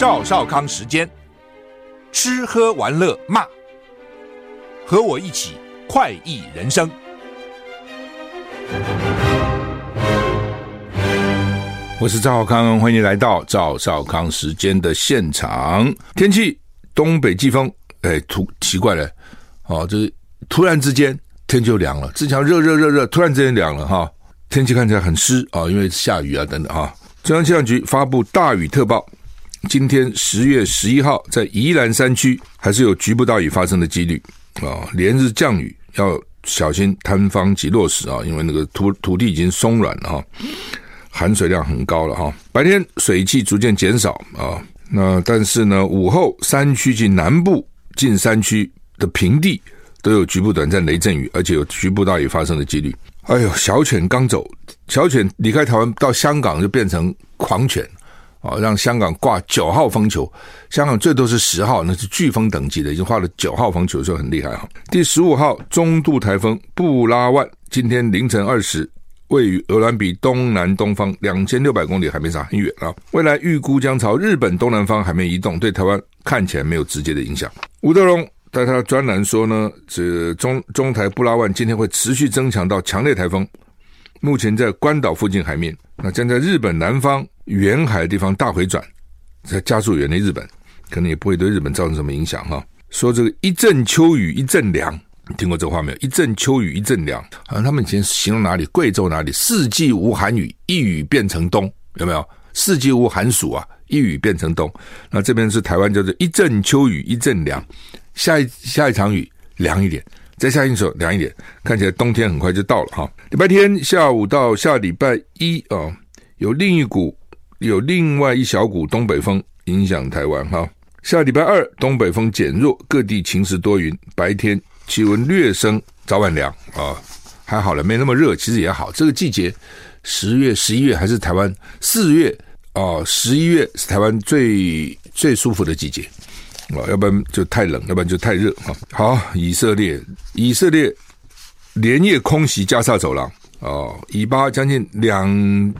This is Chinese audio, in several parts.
赵少康时间，吃喝玩乐骂，和我一起快意人生。我是赵少康，欢迎来到赵少康时间的现场。天气东北季风，哎，突奇怪了，哦，就是突然之间天就凉了，之前热热热热，突然之间凉了哈，天气看起来很湿啊，因为下雨啊等等哈。中央气象局发布大雨特报。今天十月十一号，在宜兰山区还是有局部大雨发生的几率啊，连日降雨要小心坍方及落石啊，因为那个土土地已经松软了哈，含水量很高了哈。白天水汽逐渐减少啊，那但是呢，午后山区及南部近山区的平地都有局部短暂雷阵雨，而且有局部大雨发生的几率。哎呦，小犬刚走，小犬离开台湾到香港就变成狂犬。啊，让香港挂九号风球，香港最多是十号，那是飓风等级的，已经画了九号风球，就很厉害哈。第十五号中度台风布拉万，今天凌晨二时，位于鹅兰比东南东方两千六百公里海面上，很远啊。未来预估将朝日本东南方海面移动，对台湾看起来没有直接的影响。吴德荣在他的专栏说呢，这中中台布拉万今天会持续增强到强烈台风，目前在关岛附近海面，那将在日本南方。远海的地方大回转，再加速远离日本，可能也不会对日本造成什么影响哈。说这个一阵秋雨一阵凉，你听过这话没有？一阵秋雨一阵凉，好像他们以前形容哪里？贵州哪里？四季无寒雨，一雨变成冬，有没有？四季无寒暑啊，一雨变成冬。那这边是台湾叫做一阵秋雨一阵凉，下一下一场雨凉一点，再下一首凉一点，看起来冬天很快就到了哈。礼拜天下午到下礼拜一啊，有另一股。有另外一小股东北风影响台湾哈，下礼拜二东北风减弱，各地晴时多云，白天气温略升，早晚凉啊，还好了，没那么热，其实也好。这个季节，十月、十一月还是台湾四月啊，十一月是台湾最最舒服的季节啊，要不然就太冷，要不然就太热哈。好，以色列，以色列连夜空袭加萨走廊啊，以巴将近两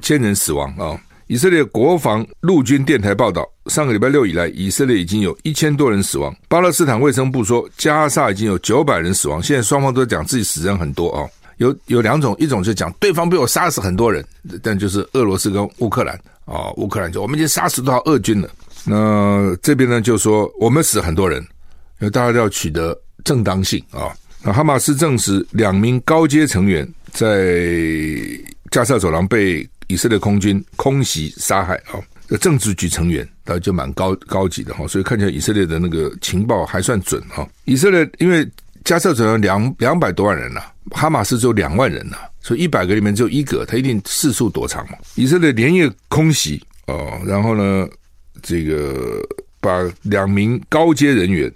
千人死亡啊。以色列国防陆军电台报道，上个礼拜六以来，以色列已经有一千多人死亡。巴勒斯坦卫生部说，加沙已经有九百人死亡。现在双方都讲自己死人很多啊、哦，有有两种，一种就讲对方被我杀死很多人，但就是俄罗斯跟乌克兰啊，乌克兰就我们已经杀死多少俄军了。那这边呢就说我们死很多人，因为大家都要取得正当性啊。那哈马斯证实两名高阶成员在加沙走廊被。以色列空军空袭杀害啊，这政治局成员，那就蛮高高级的哈，所以看起来以色列的那个情报还算准哈。以色列因为加沙走廊两两百多万人呐，哈马斯只有两万人呐，所以一百个里面只有一个，他一定四处躲藏嘛。以色列连夜空袭哦，然后呢，这个把两名高阶人员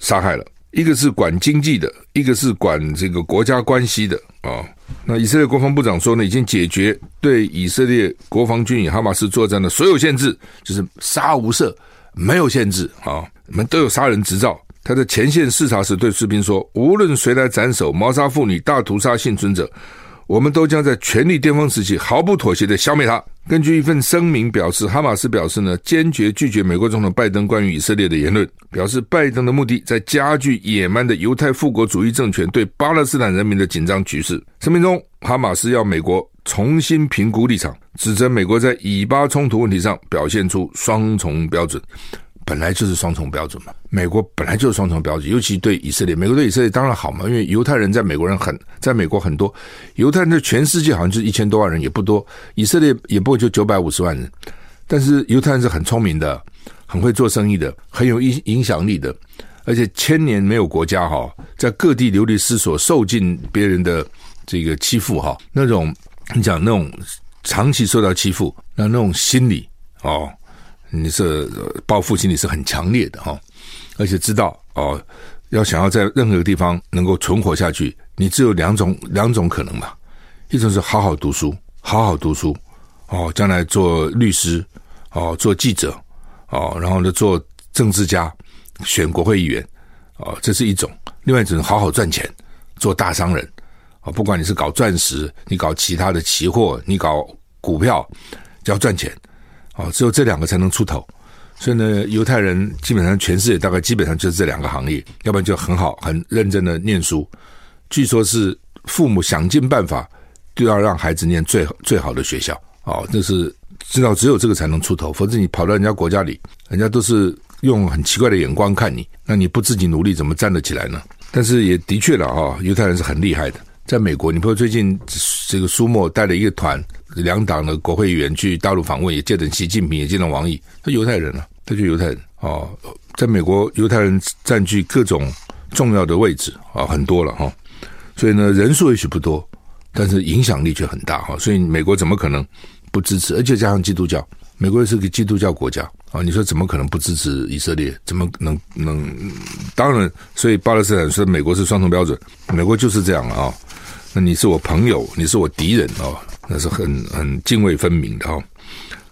杀害了，一个是管经济的，一个是管这个国家关系的啊。那以色列国防部长说呢，已经解决对以色列国防军与哈马斯作战的所有限制，就是杀无赦，没有限制啊，你们都有杀人执照。他在前线视察时对士兵说：“无论谁来斩首、谋杀妇女、大屠杀幸存者。”我们都将在权力巅峰时期毫不妥协地消灭他。根据一份声明表示，哈马斯表示呢，坚决拒绝美国总统拜登关于以色列的言论，表示拜登的目的在加剧野蛮的犹太复国主义政权对巴勒斯坦人民的紧张局势。声明中，哈马斯要美国重新评估立场，指责美国在以巴冲突问题上表现出双重标准。本来就是双重标准嘛，美国本来就是双重标准，尤其对以色列，美国对以色列当然好嘛，因为犹太人在美国人很，在美国很多，犹太人在全世界好像就一千多万人，也不多，以色列也不过就九百五十万人，但是犹太人是很聪明的，很会做生意的，很有影影响力的，而且千年没有国家哈，在各地流离失所，受尽别人的这个欺负哈，那种你讲那种长期受到欺负，那那种心理哦。你是报复心理是很强烈的哈，而且知道哦，要想要在任何地方能够存活下去，你只有两种两种可能嘛，一种是好好读书，好好读书哦，将来做律师哦，做记者哦，然后呢做政治家，选国会议员哦，这是一种；另外一种是好好赚钱，做大商人啊，不管你是搞钻石，你搞其他的期货，你搞股票，只要赚钱。哦，只有这两个才能出头，所以呢，犹太人基本上全世界大概基本上就是这两个行业，要不然就很好很认真的念书。据说是父母想尽办法都要让孩子念最最好的学校，哦，这是知道只有这个才能出头，否则你跑到人家国家里，人家都是用很奇怪的眼光看你，那你不自己努力怎么站得起来呢？但是也的确了啊，犹太人是很厉害的。在美国，你比如最近这个苏莫带了一个团，两党的国会议员去大陆访问，也见了习近平，也见了王毅，他犹太人啊。他就犹太人哦，在美国，犹太人占据各种重要的位置啊，很多了哈。所以呢，人数也许不多，但是影响力却很大哈。所以美国怎么可能不支持？而且加上基督教，美国是个基督教国家啊。你说怎么可能不支持以色列？怎么能能？当然，所以巴勒斯坦说美国是双重标准，美国就是这样啊。那你是我朋友，你是我敌人哦，那是很很泾渭分明的哈。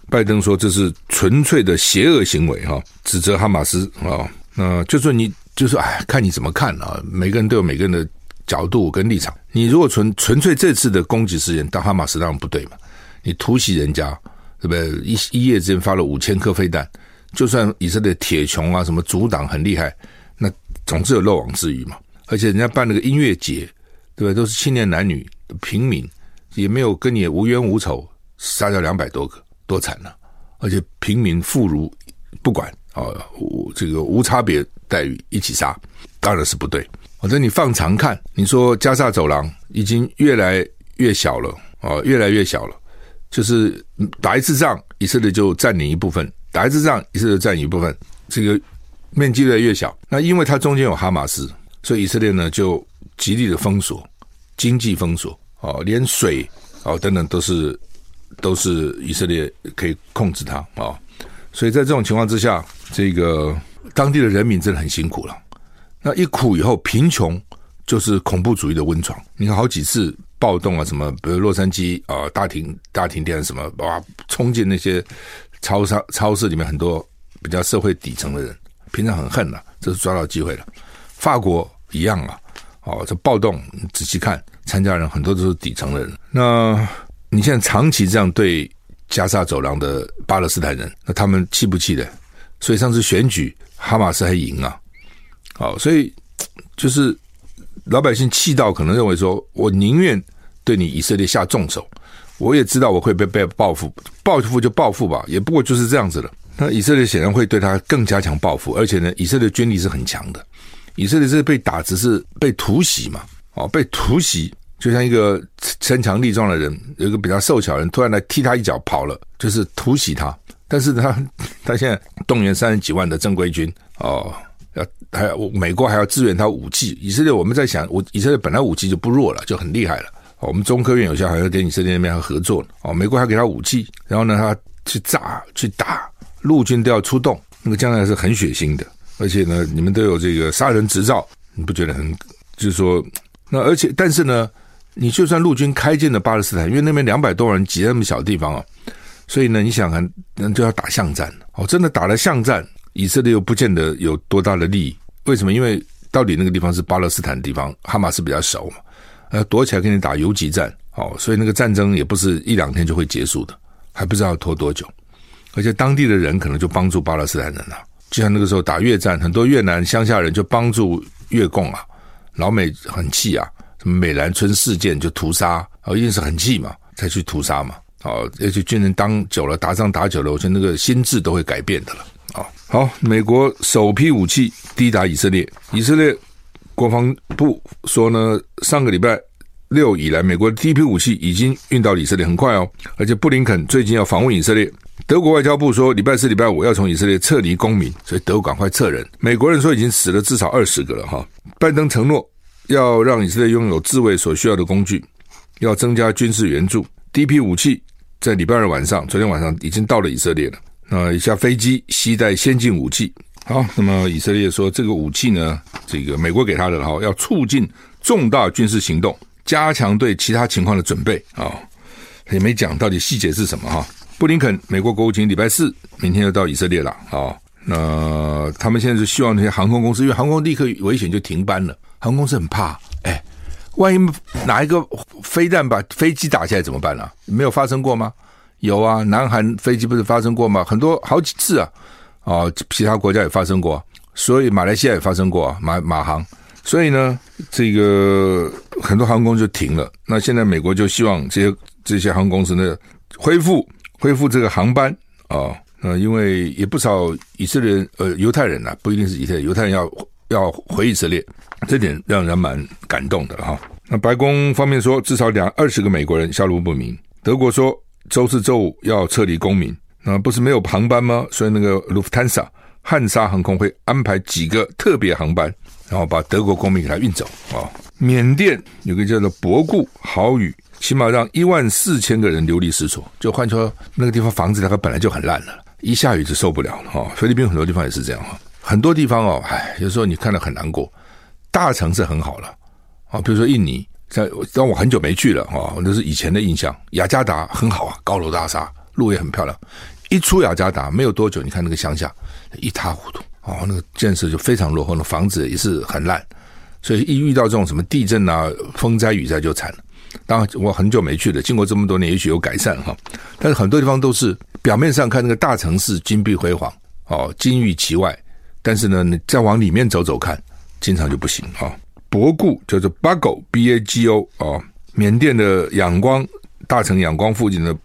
拜登说这是纯粹的邪恶行为哈，指责哈马斯啊，那就说你就说哎，看你怎么看啊？每个人都有每个人的角度跟立场。你如果纯纯粹这次的攻击事件，当哈马斯当然不对嘛。你突袭人家，对不对？一一夜之间发了五千颗飞弹，就算以色列铁穹啊什么阻挡很厉害，那总是有漏网之鱼嘛。而且人家办那个音乐节，对不对？都是青年男女平民，也没有跟你无冤无仇，杀掉两百多个。多惨呐！而且平民妇孺不管啊，这个无差别待遇一起杀，当然是不对。反正你放长看，你说加萨走廊已经越来越小了啊，越来越小了。就是打一次仗，以色列就占领一部分；打一次仗，以色列占领一部分，这个面积越来越小。那因为它中间有哈马斯，所以以色列呢就极力的封锁，经济封锁啊，连水啊等等都是。都是以色列可以控制它啊，所以在这种情况之下，这个当地的人民真的很辛苦了。那一苦以后，贫穷就是恐怖主义的温床。你看好几次暴动啊，什么比如洛杉矶啊大停大停电什么，哇，冲进那些超商超市里面，很多比较社会底层的人，平常很恨呐，这是抓到机会了。法国一样啊，哦，这暴动仔细看，参加人很多都是底层的人。那你现在长期这样对加沙走廊的巴勒斯坦人，那他们气不气的？所以上次选举，哈马斯还赢啊！好，所以就是老百姓气到可能认为说，我宁愿对你以色列下重手，我也知道我会被被报复，报复就报复吧，也不过就是这样子了。那以色列显然会对他更加强报复，而且呢，以色列军力是很强的，以色列是被打只是被突袭嘛，哦，被突袭。就像一个身强力壮的人，有一个比较瘦小的人突然来踢他一脚跑了，就是突袭他。但是他 他现在动员三十几万的正规军哦，要还要美国还要支援他武器。以色列我们在想，我以色列本来武器就不弱了，就很厉害了。我们中科院有些好像跟以色列那边还合作哦，美国还给他武器，然后呢，他去炸去打，陆军都要出动，那个将来是很血腥的。而且呢，你们都有这个杀人执照，你不觉得很？就是说，那而且但是呢？你就算陆军开进了巴勒斯坦，因为那边两百多万人挤在那么小地方啊，所以呢，你想看，那就要打巷战哦。真的打了巷战，以色列又不见得有多大的利益。为什么？因为到底那个地方是巴勒斯坦地方，哈马斯比较熟嘛，呃，躲起来跟你打游击战哦，所以那个战争也不是一两天就会结束的，还不知道要拖多久。而且当地的人可能就帮助巴勒斯坦人了，就像那个时候打越战，很多越南乡下人就帮助越共啊，老美很气啊。什么美兰村事件就屠杀啊，一定是很气嘛，才去屠杀嘛。哦，而且军人当久了，打仗打久了，我觉得那个心智都会改变的了。啊，好，美国首批武器抵达以色列，以色列国防部说呢，上个礼拜六以来，美国的第一批武器已经运到以色列，很快哦。而且布林肯最近要访问以色列，德国外交部说，礼拜四、礼拜五要从以色列撤离公民，所以德国赶快撤人。美国人说已经死了至少二十个了哈。拜登承诺。要让以色列拥有自卫所需要的工具，要增加军事援助。第一批武器在礼拜二晚上，昨天晚上已经到了以色列了。那一架飞机携带先进武器。好，那么以色列说这个武器呢，这个美国给他的哈，要促进重大军事行动，加强对其他情况的准备啊。也没讲到底细节是什么哈。布林肯美国国务卿礼拜四明天要到以色列了啊。那他们现在是希望那些航空公司，因为航空立刻危险就停班了。航空公司很怕，哎，万一哪一个飞弹把飞机打下来怎么办呢、啊？没有发生过吗？有啊，南韩飞机不是发生过吗？很多好几次啊，啊，其他国家也发生过，所以马来西亚也发生过，马马航，所以呢，这个很多航空就停了。那现在美国就希望这些这些航空公司呢恢复恢复这个航班啊，呃，因为也不少以色列人呃犹太人呐、不一定是以色列犹太人要要回以色列，这点让人蛮感动的哈。那白宫方面说，至少两二十个美国人下落不明。德国说，周四周五要撤离公民。那不是没有航班吗？所以那个卢夫坦萨汉莎航空会安排几个特别航班，然后把德国公民给他运走啊。缅甸有个叫做博固豪雨，起码让一万四千个人流离失所。就换说，那个地方房子大概本来就很烂了，一下雨就受不了了哈。菲律宾很多地方也是这样哈，很多地方哦，唉，有时候你看了很难过。大城市很好了啊，比如说印尼，在当我很久没去了哈，那是以前的印象。雅加达很好啊，高楼大厦，路也很漂亮。一出雅加达没有多久，你看那个乡下一塌糊涂哦，那个建设就非常落后，那房子也是很烂，所以一遇到这种什么地震啊、风灾雨灾就惨了。当然我很久没去了，经过这么多年，也许有改善哈。但是很多地方都是表面上看那个大城市金碧辉煌哦，金玉其外，但是呢，你再往里面走走看，经常就不行哈。博固叫做 Bago B A G O 哦，缅甸的仰光大城仰光附近的。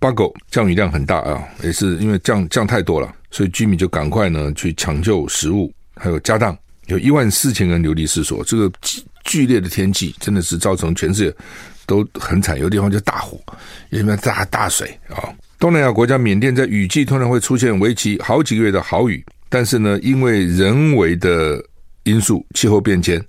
巴狗降雨量很大啊，也是因为降降太多了，所以居民就赶快呢去抢救食物，还有家当，有一万四千人流离失所。这个剧烈的天气真的是造成全世界都很惨，有的地方就大火，有的地方大大水啊。东南亚国家缅甸在雨季突然会出现为期好几个月的豪雨，但是呢，因为人为的因素，气候变迁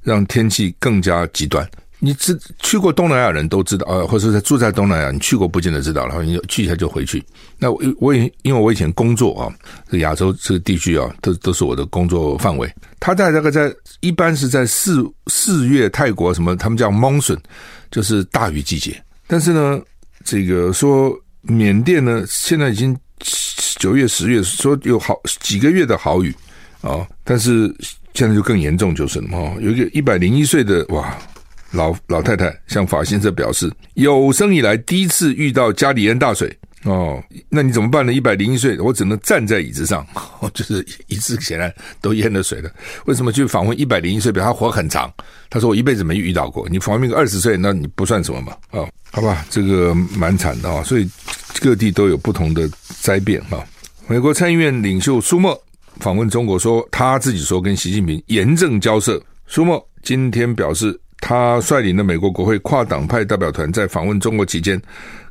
让天气更加极端。你知去过东南亚人都知道啊，或者是住在东南亚，你去过不见得知道，然后你去一下就回去。那我我也因为我以前工作啊，这亚洲这个地区啊，都都是我的工作范围。他在大概在一般是在四四月泰国什么，他们叫 monsoon，就是大雨季节。但是呢，这个说缅甸呢，现在已经九月十月，说有好几个月的好雨啊，但是现在就更严重就是了嘛，有一个一百零一岁的哇。老老太太向法新社表示，有生以来第一次遇到家里淹大水哦，那你怎么办呢？一百零一岁，我只能站在椅子上，哦、就是椅子显然都淹了水了。为什么去访问一百零一岁？表示他活很长。他说我一辈子没遇到过。你访问个二十岁，那你不算什么嘛？哦，好吧，这个蛮惨的啊、哦。所以各地都有不同的灾变哈、哦。美国参议院领袖苏默访问中国说，说他自己说跟习近平严正交涉。苏默今天表示。他率领的美国国会跨党派代表团在访问中国期间，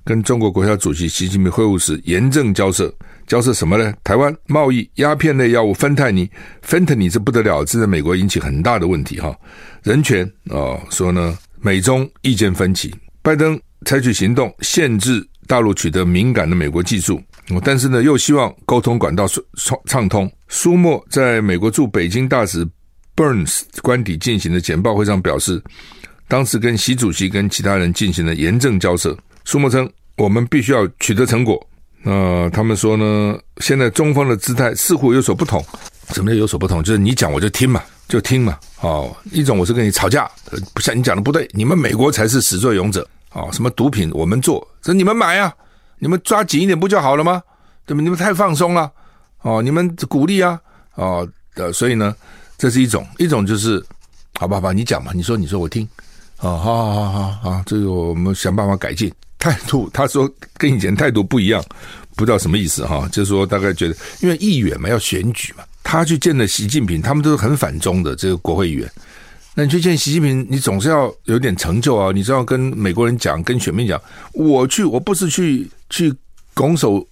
跟中国国家主席习近平会晤时严正交涉。交涉什么呢？台湾贸易、鸦片类药物芬太尼，芬太尼这不得了，这在美国引起很大的问题哈。人权啊，说呢，美中意见分歧，拜登采取行动限制大陆取得敏感的美国技术，但是呢，又希望沟通管道畅畅通。苏墨在美国驻北京大使。Burns 官邸进行的简报会上表示，当时跟习主席跟其他人进行了严正交涉。苏默称，我们必须要取得成果。那、他们说呢，现在中方的姿态似乎有所不同。什么有所不同？就是你讲我就听嘛，就听嘛。哦，一种我是跟你吵架，不像你讲的不对，你们美国才是始作俑者。哦，什么毒品我们做，这你们买啊，你们抓紧一点不就好了吗？对吧？你们太放松了。哦，你们鼓励啊。哦，呃，所以呢。这是一种，一种就是，好吧，好吧，你讲嘛，你说，你说，我听，啊、好好好好好，这个我们想办法改进态度。他说跟以前态度不一样，不知道什么意思哈，就是说大概觉得，因为议员嘛要选举嘛，他去见了习近平，他们都是很反中的这个国会议员。那你去见习近平，你总是要有点成就啊，你知道跟美国人讲，跟选民讲，我去，我不是去去拱手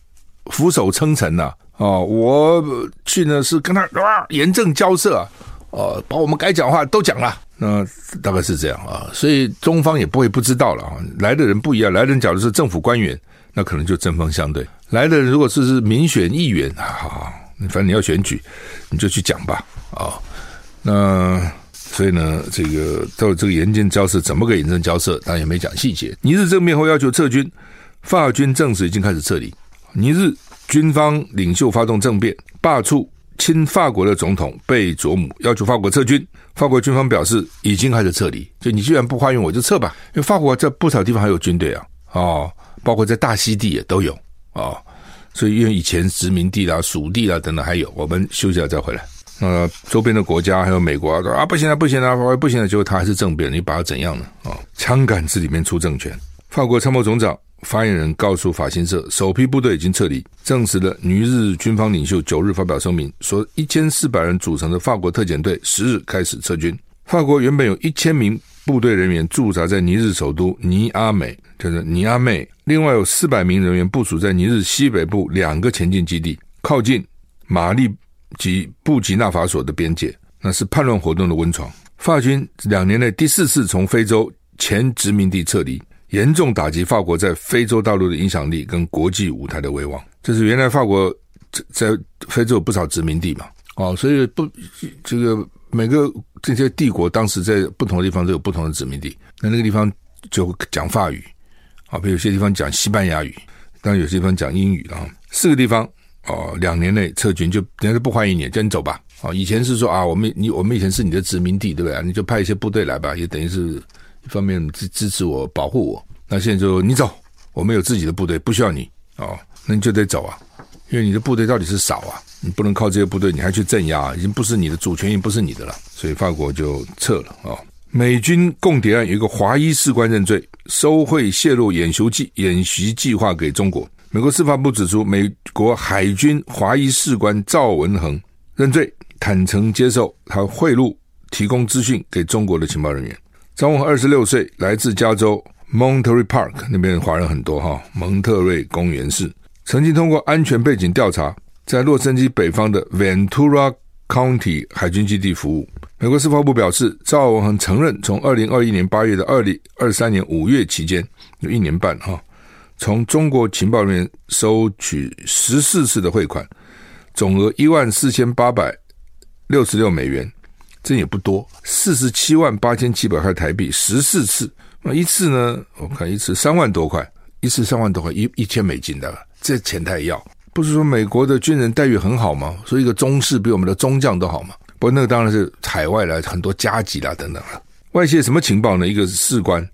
俯首称臣呐。哦，我去呢是跟他啊严正交涉啊，哦，把我们该讲话都讲了，那大概是这样啊，所以中方也不会不知道了啊。来的人不一样，来的人假如是政府官员，那可能就针锋相对；来的人如果是是民选议员，好好，反正你要选举，你就去讲吧啊。那所以呢，这个到这个严正交涉怎么个严正交涉，当然也没讲细节。尼日政变后要求撤军，法军证实已经开始撤离。尼日。军方领袖发动政变，罢黜亲法国的总统贝佐姆，要求法国撤军。法国军方表示已经开始撤离，就你既然不欢迎我就撤吧。因为法国在不少地方还有军队啊，哦，包括在大溪地也都有啊、所以因为以前殖民地啦、属地啦等等还有，我们休息了再回来。那周边的国家还有美国啊，啊不行了，不行了，不行了，结果他还是政变，你把他怎样呢？啊，枪杆子里面出政权。法国参谋总长发言人告诉法新社，首批部队已经撤离，证实了尼日军方领袖九日发表声明说，一千四百人组成的法国特遣队十日开始撤军。法国原本有一千名部队人员驻扎在尼日首都尼阿美，就是尼阿美，另外有四百名人员部署在尼日西北部两个前进基地，靠近马利。及布吉纳法索的边界，那是叛乱活动的温床。法军两年内第四次从非洲前殖民地撤离，严重打击法国在非洲大陆的影响力跟国际舞台的威望。这是原来法国在非洲有不少殖民地嘛？哦，所以不这个每个这些帝国当时在不同的地方都有不同的殖民地。那那个地方就讲法语啊，比如有些地方讲西班牙语，当然有些地方讲英语啊。四个地方。哦，两年内撤军就人家不欢迎你，叫你走吧。哦，以前是说啊，我们你我们以前是你的殖民地，对不对？你就派一些部队来吧，也等于是一方面支支持我、保护我。那现在就你走，我们有自己的部队，不需要你哦，那你就得走啊，因为你的部队到底是少啊，你不能靠这些部队，你还去镇压，已经不是你的主权，已经不是你的了，所以法国就撤了啊。美军共谍案有一个华裔士官认罪，收贿泄露演习计演习计划给中国。美国司法部指出，美国海军华裔士官赵文恒认罪，坦诚接受他贿赂、提供资讯给中国的情报人员。赵文恒二十六岁，来自加州 Monterey Park 那边华人很多哈，蒙特瑞公园市，曾经通过安全背景调查，在洛杉矶北方的 Ventura County 海军基地服务。美国司法部表示，赵文恒承认，从二零二一年八月到二零二三年五月期间，有一年半哈。从中国情报人员收取十四次的汇款，总额一万四千八百六十六美元，这也不多，四十七万八千七百块台币，十四次，那一次呢？我看一次三万多块，一次三万多块，一一千美金的，这钱他也要？不是说美国的军人待遇很好吗？说一个中士比我们的中将都好吗？不过那个当然是海外来很多加急啦等等了。外泄什么情报呢？一个是士官。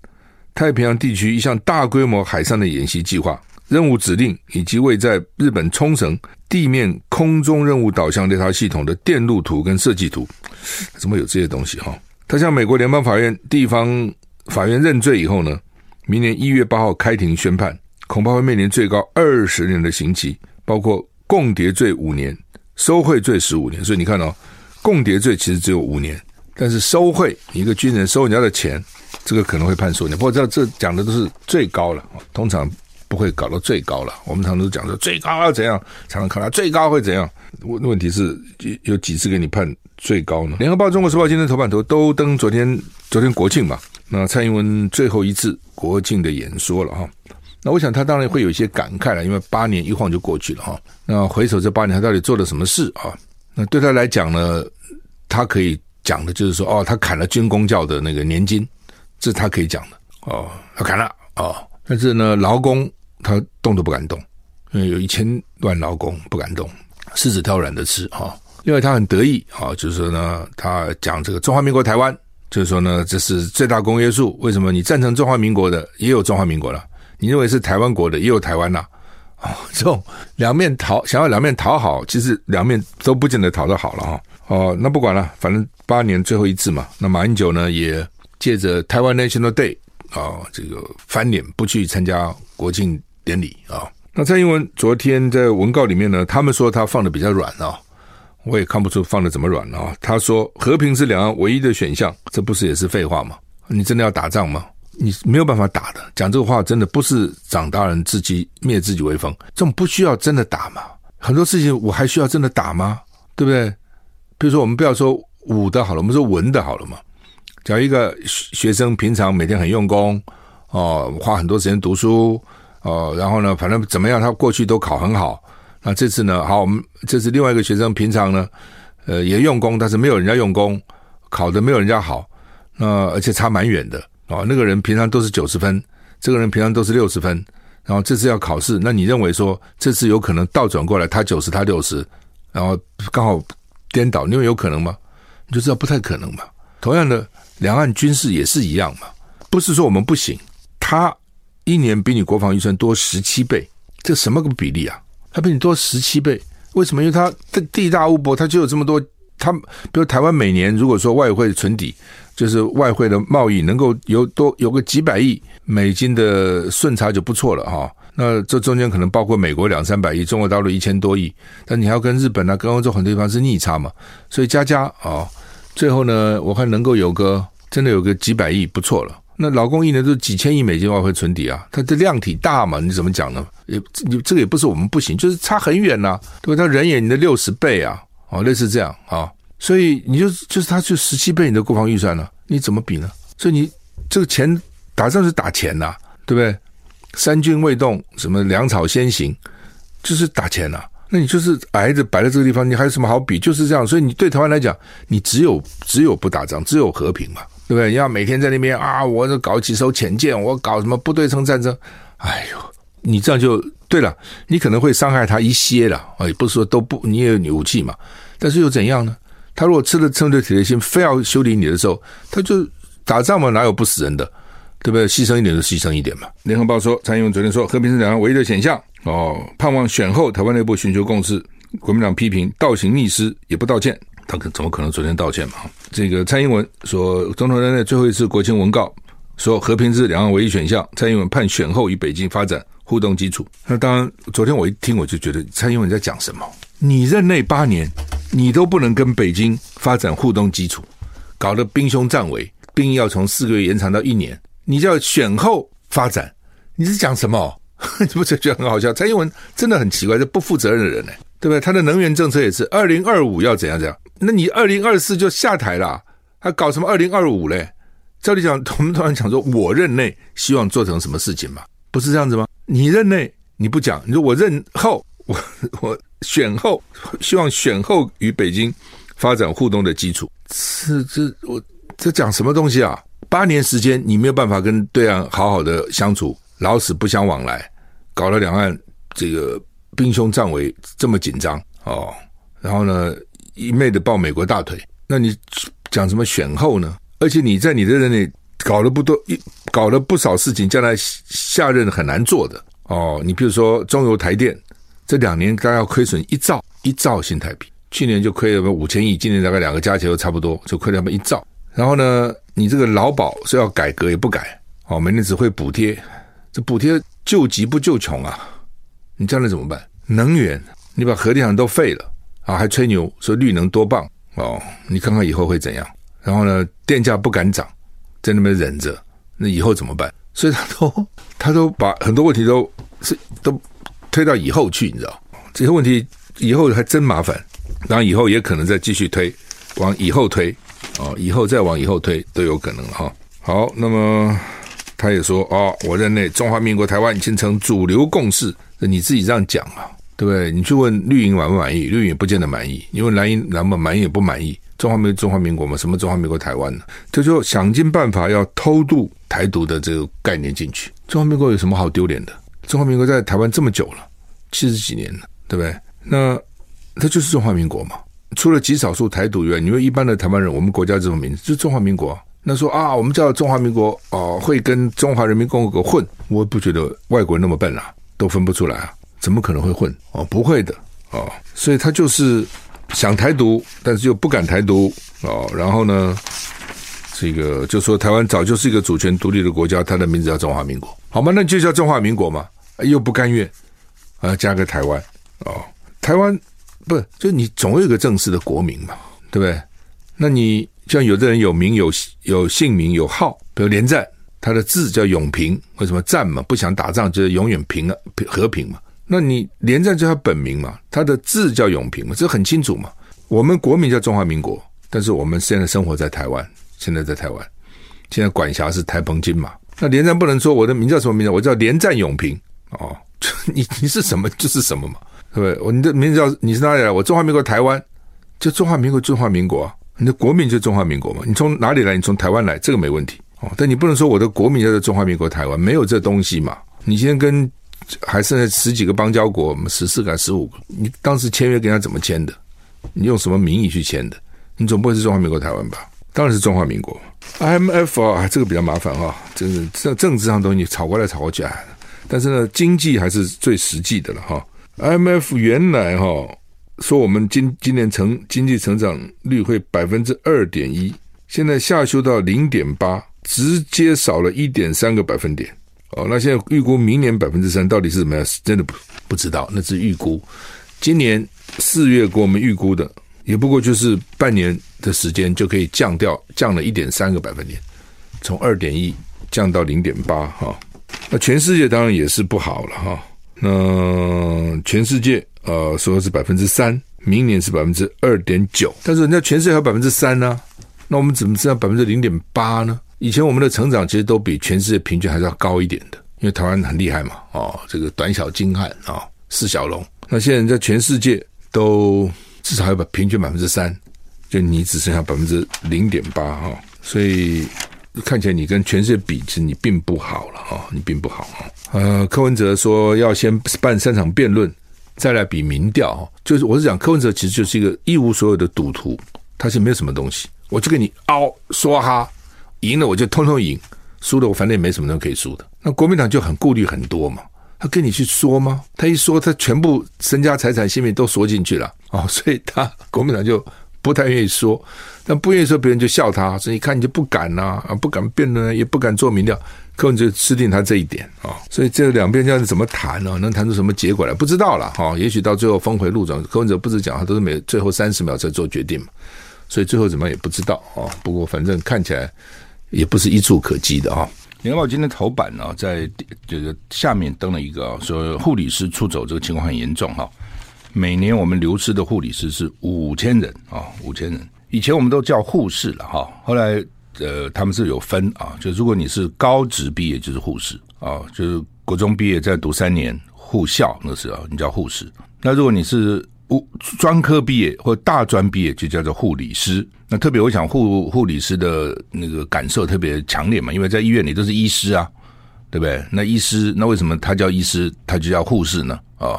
太平洋地区一项大规模海上的演习计划、任务指令，以及位在日本冲绳地面空中任务导向雷达系统的电路图跟设计图，怎么有这些东西哈？他向美国联邦法院地方法院认罪以后呢，明年一月八号开庭宣判，恐怕会面临最高二十年的刑期，包括共谍罪五年、收贿罪十五年。所以你看哦，共谍罪其实只有五年，但是收贿，一个军人收人家的钱。这个可能会判数年，不过这这讲的都是最高了，通常不会搞到最高了。我们常常都讲说最高要怎样才能看到最高会怎样？问问题是有几次给你判最高呢？联合报、中国时报今天头版头都登昨天昨天国庆嘛，那蔡英文最后一次国庆的演说了哈。那我想他当然会有一些感慨了，因为八年一晃就过去了哈。那回首这八年，他到底做了什么事啊？那对他来讲呢，他可以讲的就是说，哦，他砍了军公教的那个年金。这是他可以讲的哦，他砍了哦，但是呢，劳工他动都不敢动，因为有一千万劳工不敢动，柿子挑软的吃哈、哦。另外他很得意啊、哦，就是说呢，他讲这个中华民国台湾，就是说呢，这是最大公约数。为什么你赞成中华民国的也有中华民国了？你认为是台湾国的也有台湾呐？啊、哦，这种两面讨，想要两面讨好，其实两面都不见得讨得好了哈。哦，那不管了，反正八年最后一次嘛。那马英九呢也。借着台湾 National Day 啊，这个翻脸不去参加国庆典礼啊。那蔡英文昨天在文告里面呢，他们说他放的比较软啊，我也看不出放的怎么软啊。他说和平是两岸唯一的选项，这不是也是废话吗？你真的要打仗吗？你没有办法打的。讲这个话真的不是长大人自己灭自己威风，这种不需要真的打吗？很多事情我还需要真的打吗？对不对？比如说我们不要说武的好了，我们说文的好了嘛。假如一个学生，平常每天很用功哦，花很多时间读书哦，然后呢，反正怎么样，他过去都考很好。那这次呢，好，我们这次另外一个学生，平常呢，呃，也用功，但是没有人家用功，考得没有人家好。那而且差蛮远的哦。那个人平常都是九十分，这个人平常都是六十分。然后这次要考试，那你认为说这次有可能倒转过来，他九十，他六十，然后刚好颠倒，你认为有可能吗？你就知道不太可能嘛。同样的。两岸军事也是一样嘛，不是说我们不行，他一年比你国防预算多十七倍，这什么个比例啊？它比你多十七倍。为什么？因为它的地大物博，它就有这么多。它比如台湾每年如果说外汇存底，就是外汇的贸易能够有多有个几百亿美金的顺差就不错了哈。那这中间可能包括美国两三百亿，中国大陆一千多亿，但你还要跟日本啊、跟欧洲很多地方是逆差嘛，所以加加啊、最后呢，我看能够有个真的有个几百亿不错了。那老共一年都几千亿美金外汇存底啊，它的量体大嘛，你怎么讲呢？也你这个也不是我们不行，就是差很远呐、啊，对吧？他人眼你的六十倍啊，哦，类似这样啊，所以你就就是他就十七倍你的国防预算了，你怎么比呢？所以你这个钱打仗是打钱呐、对不对？三军未动，什么粮草先行，就是打钱呐、那你就是挨着摆在这个地方，你还有什么好比？就是这样。所以你对台湾来讲，你只有只有不打仗，只有和平嘛，对不对？你要每天在那边啊，我这搞几艘潜舰，我搞什么不对称战争，哎呦，你这样就对了。你可能会伤害他一些了啊，也不是说都不，你也有武器嘛。但是又怎样呢？他如果吃了撑着铁的心，非要修理你的时候，他就打仗嘛，哪有不死人的？对不对？牺牲一点就牺牲一点嘛。联合报说，蔡英文昨天说，和平是两岸唯一的选项哦，盼望选后台湾内部寻求共识。国民党批评倒行逆施，也不道歉，他可怎么可能昨天道歉嘛？这个蔡英文说，总统任内最后一次国庆文告说，和平是两岸唯一选项。蔡英文盼选后与北京发展互动基础。那当然，昨天我一听我就觉得蔡英文在讲什么？你任内八年，你都不能跟北京发展互动基础，搞得兵凶战危，兵要从四个月延长到一年。你叫选后发展，你是讲什么？你不觉得很好笑？蔡英文真的很奇怪，这不负责任的人呢，对不对？他的能源政策也是二零二五要怎样怎样，那你二零二四就下台了，还搞什么二零二五嘞？照理讲，我们突然讲说，我任内希望做成什么事情嘛？不是这样子吗？你任内你不讲，你说我任后，我 我选后希望选后与北京发展互动的基础，是这我这讲什么东西啊？八年时间，你没有办法跟对岸好好的相处，老死不相往来，搞了两岸这个兵凶战危，这么紧张哦。然后呢，一昧的抱美国大腿，那你讲什么选后呢？而且你在你的任内搞了不多，搞了不少事情，将来下任很难做的哦。你比如说中油台电这两年大概要亏损一兆一兆新台币，去年就亏了五千亿，今年大概两个加起来都差不多，就亏了那么一兆。然后呢，你这个劳保是要改革也不改，哦，每年只会补贴，这补贴救急不救穷啊！你将来怎么办？能源，你把核电厂都废了啊，还吹牛说绿能多棒哦！你看看以后会怎样？然后呢，电价不敢涨，在那边忍着，那以后怎么办？所以他都他都把很多问题都是都推到以后去，你知道？这些问题以后还真麻烦，然后以后也可能再继续推，往以后推。哦，以后再往以后推都有可能哈。好，那么他也说哦，我任内中华民国台湾已经成主流共识，你自己这样讲啊，对不对？你去问绿营满不满意，绿营也不见得满意。你问蓝营蓝不满意也不满意。中华民中华民国嘛，什么中华民国台湾呢？他就想尽办法要偷渡台独的这个概念进去。中华民国有什么好丢脸的？中华民国在台湾这么久了，七十几年了，对不对？那它就是中华民国嘛。除了极少数台独以外，你说一般的台湾人，我们国家这种名字就中华民国。那说啊，我们叫中华民国哦，会跟中华人民共和国混？我不觉得外国人那么笨啊，都分不出来啊，怎么可能会混？哦，不会的哦，所以他就是想台独，但是又不敢台独哦。然后呢，这个就说台湾早就是一个主权独立的国家，它的名字叫中华民国，好吗？那就叫中华民国嘛，又不甘愿啊，加个台湾哦，台湾。不，就你总有一个正式的国名嘛，对不对？那你像有的人有名有有姓名有号，比如连战，他的字叫永平，为什么战嘛？不想打仗，就是永远平啊，和平嘛。那你连战就他本名嘛，他的字叫永平嘛，这很清楚嘛。我们国名叫中华民国，但是我们现在生活在台湾，现在在台湾，现在管辖是台澎金马。那连战不能说我的名叫什么名字，我叫连战永平哦，你你是什么就是什么嘛。对不对？我你的名字叫你是哪里来？我中华民国台湾，就中华民国中华民国啊！你的国名就中华民国嘛？你从哪里来？你从台湾来，这个没问题哦。但你不能说我的国名叫做中华民国台湾，没有这东西嘛？你先跟还剩下十几个邦交国，我们十四个还十五个？你当时签约跟他怎么签的？你用什么名义去签的？你总不会是中华民国台湾吧？当然是中华民国。IMF 啊，这个比较麻烦啊，真的政政治上东西吵过来吵过去啊。但是呢，经济还是最实际的了哈。IMF 原来哈说我们今今年成经济成长率会百分之二点一，现在下修到零点八，直接少了一点三个百分点。哦，那现在预估明年百分之三到底是怎么样？真的不不知道，那是预估。今年四月给我们预估的，也不过就是半年的时间就可以降掉，降了一点三个百分点，从二点一降到零点八哈。那全世界当然也是不好了哈。那全世界呃说是百分之三，明年是百分之二点九，但是人家全世界还有百分之三呢，那我们怎么知道百分之零点八呢？以前我们的成长其实都比全世界平均还是要高一点的，因为台湾很厉害嘛，哦，这个短小精悍啊，四小龙。那现在在全世界都至少要把平均百分之三，就你只剩下百分之零点八哈，所以看起来你跟全世界比，其实你并不好了哈，你并不好哈。呃，柯文哲说要先办三场辩论，再来比民调，就是我是讲柯文哲其实就是一个一无所有的赌徒，他是没有什么东西，我就跟你凹说哈。赢了我就通通赢，输了我反正也没什么人可以输的。那国民党就很顾虑很多嘛，他跟你去说吗？他一说，他全部身家财产性命都说进去了哦，所以他国民党就不太愿意说。但不愿意说，别人就笑他，所以你看你就不敢呐啊，不敢辩论，也不敢做民调，柯文哲吃定他这一点啊、所以这两边这样子怎么谈呢？能谈出什么结果来？不知道了哈、哦。也许到最后峰回路转，柯文哲不是讲他都是每最后三十秒才做决定嘛，所以最后怎么也不知道啊、哦。不过反正看起来。也不是一触可及的啊、哦！联合报今天头版呢，在这个下面登了一个说护理师出走这个情况很严重哈。每年我们流失的护理师是五千人啊，五千人。以前我们都叫护士了哈，后来呃他们是有分啊，就如果你是高职毕业就是护士啊，就是国中毕业再读三年护校那时候你叫护士。那如果你是专科毕业或大专毕业就叫做护理师。那特别我想护护理师的那个感受特别强烈嘛，因为在医院里都是医师啊，对不对？那医师那为什么他叫医师，他就叫护士呢？啊、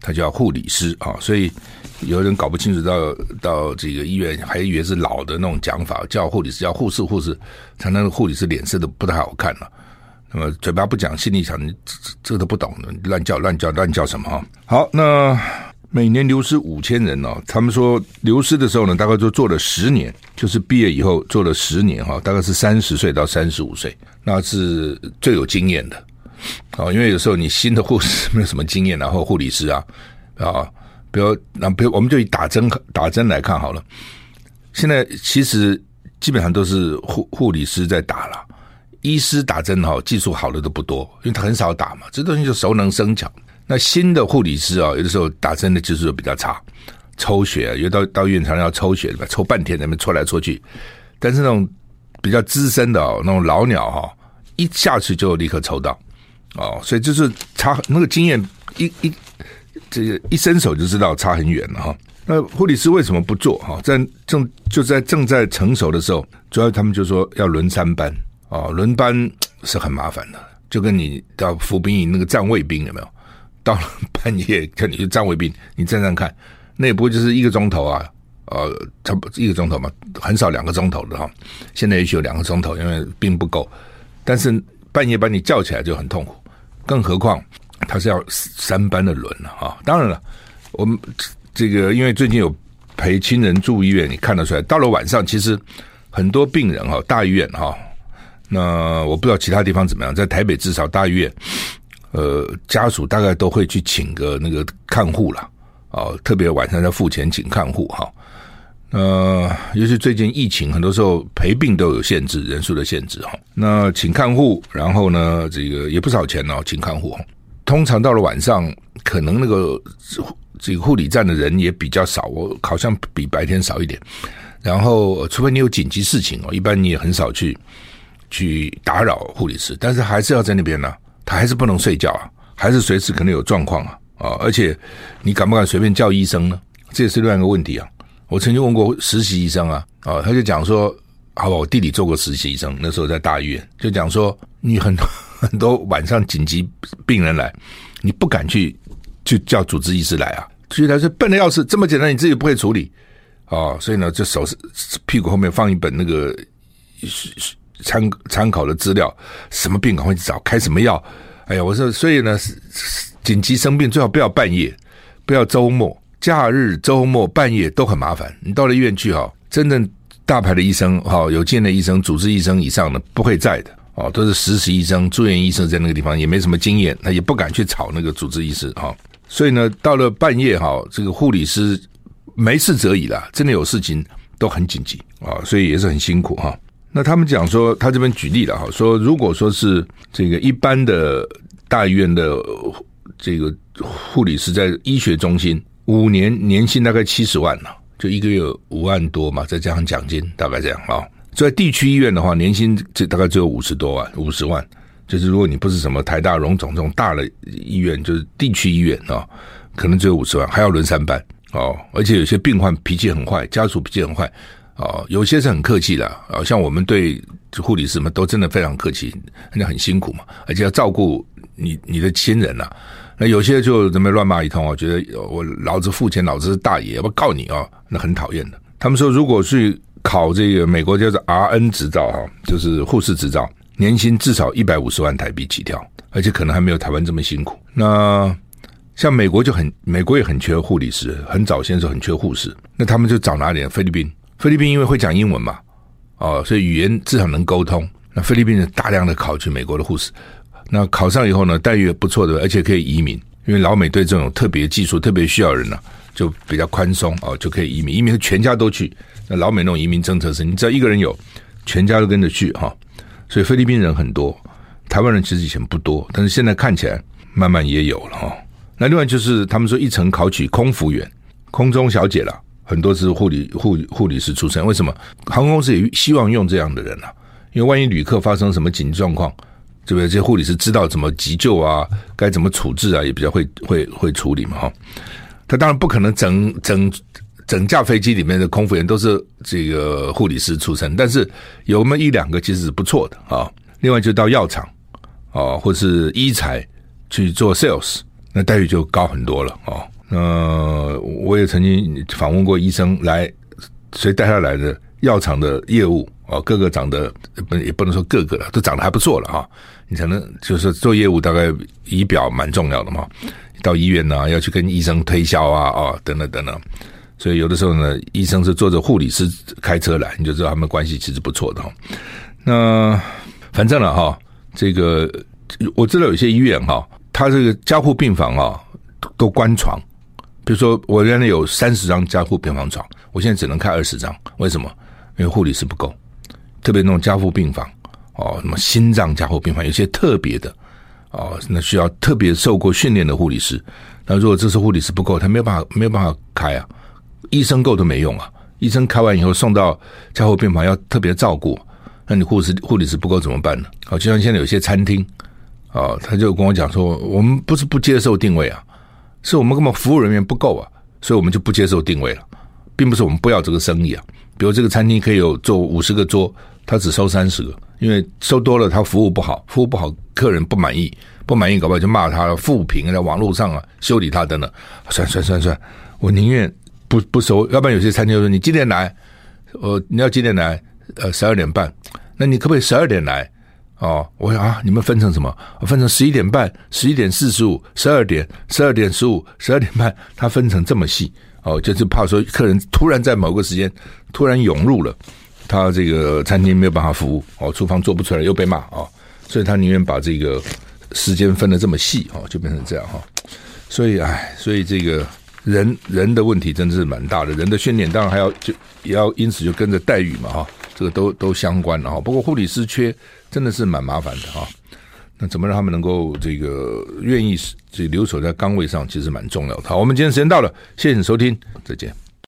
他叫护理师啊、所以有人搞不清楚到到这个医院还以为是老的那种讲法，叫护理师叫护士护士，常常护理师脸色都不太好看了。那么嘴巴不讲，心里想这这都不懂的，乱叫乱叫乱叫什么啊？好，那。每年流失五千人哦，他们说流失的时候呢，大概就做了十年，就是毕业以后做了十年哈，大概是三十岁到三十五岁，那是最有经验的啊。因为有时候你新的护士没有什么经验，然后护理师啊啊，比如那比如我们就以打针打针来看好了，现在其实基本上都是护护理师在打了，医师打针哈，技术好的都不多，因为他很少打嘛，这东西就熟能生巧。那新的护理师啊，有的时候打针的技术比较差，抽血，因为到到医院常常要抽血对吧？抽半天，那边抽来抽去。但是那种比较资深的哦，那种老鸟哈，一下去就立刻抽到哦，所以就是差那个经验一一这个一伸手就知道差很远了哈。那护理师为什么不做哈？在正就在正在成熟的时候，主要他们就说要轮三班哦，轮班是很麻烦的，就跟你到服兵役那个站卫兵有没有？到了半夜叫你去站卫兵，你站站看，那也不过就是一个钟头啊，呃，差不多一个钟头嘛，很少两个钟头的哈。现在也许有两个钟头，因为兵不够。但是半夜把你叫起来就很痛苦，更何况他是要三班的轮了哈。当然了，我们这个因为最近有陪亲人住医院，你看得出来，到了晚上其实很多病人哈，大医院哈，那我不知道其他地方怎么样，在台北至少大医院。呃，家属大概都会去请个那个看护了，啊，特别晚上要付钱请看护哈。呃，尤其最近疫情，很多时候陪病都有限制，人数的限制哈。那请看护，然后呢，这个也不少钱哦，请看护。通常到了晚上，可能那个这个护理站的人也比较少，我好像比白天少一点。然后，除非你有紧急事情哦，一般你也很少去去打扰护理师，但是还是要在那边呢。他还是不能睡觉啊，还是随时可能有状况啊啊！而且你敢不敢随便叫医生呢？这也是另外一个问题啊。我曾经问过实习医生啊啊，他就讲说，好吧，我弟弟做过实习医生，那时候在大医院，就讲说，你很多 很多晚上紧急病人来，你不敢去就叫主治医师来啊，所以他说笨的要死，这么简单你自己不会处理啊，所以呢，就手是屁股后面放一本那个。参参考的资料，什么病赶快去找，开什么药。哎呀，我说，所以呢，紧急生病最好不要半夜，不要周末、假日、周末半夜都很麻烦。你到了医院去哈，真正大牌的医生哈，有经验的医生、主治医生以上的不会在的哦，都是实习医生、住院医生在那个地方，也没什么经验，他也不敢去吵那个主治医师哈。所以呢，到了半夜哈，这个护理师没事则已啦，真的有事情都很紧急啊，所以也是很辛苦哈。那他们讲说，他这边举例了哈，说如果说是这个一般的大医院的这个护理师在医学中心，五年年薪大概七十万了，就一个月五万多嘛，再加上奖金，大概这样啊。在地区医院的话，年薪这大概只有五十多万，五十万。就是如果你不是什么台大、荣总这种大的医院，就是地区医院啊，可能只有五十万，还要轮三班哦。而且有些病患脾气很坏，家属脾气很坏哦。有些是很客气的啊，像我们对护理师们都真的非常客气，人家很辛苦嘛，而且要照顾你你的亲人呐。那有些就这么乱骂一通啊，觉得我老子付钱，老子是大爷，我告你啊，那很讨厌的。他们说，如果去考这个美国叫做 RN 执照哈，就是护士执照。年薪至少一百五十万台币起跳，而且可能还没有台湾这么辛苦。那像美国就很，美国也很缺护理师，很早先时候很缺护士。那他们就找哪里？菲律宾，菲律宾因为会讲英文嘛，哦，所以语言至少能沟通。那菲律宾人大量的考取美国的护士，那考上以后呢，待遇也不错的，而且可以移民，因为老美对这种特别技术特别需要人呢、就比较宽松哦，就可以移民。移民全家都去。那老美那种移民政策是，你只要一个人有，全家都跟着去哈。哦所以菲律宾人很多，台湾人其实以前不多，但是现在看起来慢慢也有了哈。那另外就是他们说一层考取空服员、空中小姐了，很多是护理护护理师出身。为什么航空公司也希望用这样的人呢？因为万一旅客发生什么紧急状况，对不对？这些护理师知道怎么急救啊，该怎么处置啊，也比较会会会处理嘛哈。他当然不可能整整。整架飞机里面的空服员都是这个护理师出身，但是有那么一两个其实是不错的啊。另外就到药厂啊，或是医材去做 sales，那待遇就高很多了啊。那我也曾经访问过医生来，谁带他来的？药厂的业务啊，个个长得不也不能说个个了，都长得还不错了哈。你才能就是做业务，大概仪表蛮重要的嘛。到医院呢，要去跟医生推销啊啊，等等等等。所以有的时候呢，医生是坐着护理师开车来，你就知道他们关系其实不错的哈。那反正了哈，这个我知道有些医院哈，他这个加护病房啊都关床。比如说我原来有三十张加护病房床，我现在只能开二十张。为什么？因为护理师不够，特别那种加护病房哦，什么心脏加护病房，有些特别的哦，那需要特别受过训练的护理师。那如果这次护理师不够，他没有办法没有办法开啊。医生够都没用啊！医生开完以后送到加护病房要特别照顾，那你护士护理师不够怎么办呢？好，就像现在有些餐厅啊，他就跟我讲说，我们不是不接受定位啊，是我们根本服务人员不够啊，所以我们就不接受定位了，并不是我们不要这个生意啊。比如这个餐厅可以有做五十个桌，他只收三十个，因为收多了他服务不好，服务不好客人不满意，不满意搞不好就骂他负评在网络上啊修理他等等，算算算算，我宁愿。不不收，要不然有些餐厅说你几点来？呃，你要几点来？呃，十二点半。那你可不可以十二点来？哦，我说啊，你们分成什么？分成十一点半、十一点四十五、十二点、十二点十五、十二点半，它分成这么细哦，就是怕说客人突然在某个时间突然涌入了，他这个餐厅没有办法服务哦，厨房做不出来又被骂哦，所以他宁愿把这个时间分得这么细哦，就变成这样哈。所以哎，所以这个。人人的问题真的是蛮大的，人的训练当然还要就也要因此就跟着待遇嘛哈，这个都都相关的哈。不过护理师缺真的是蛮麻烦的哈。那怎么让他们能够这个愿意这留守在岗位上，其实蛮重要的。好，我们今天时间到了，谢谢你收听，再见。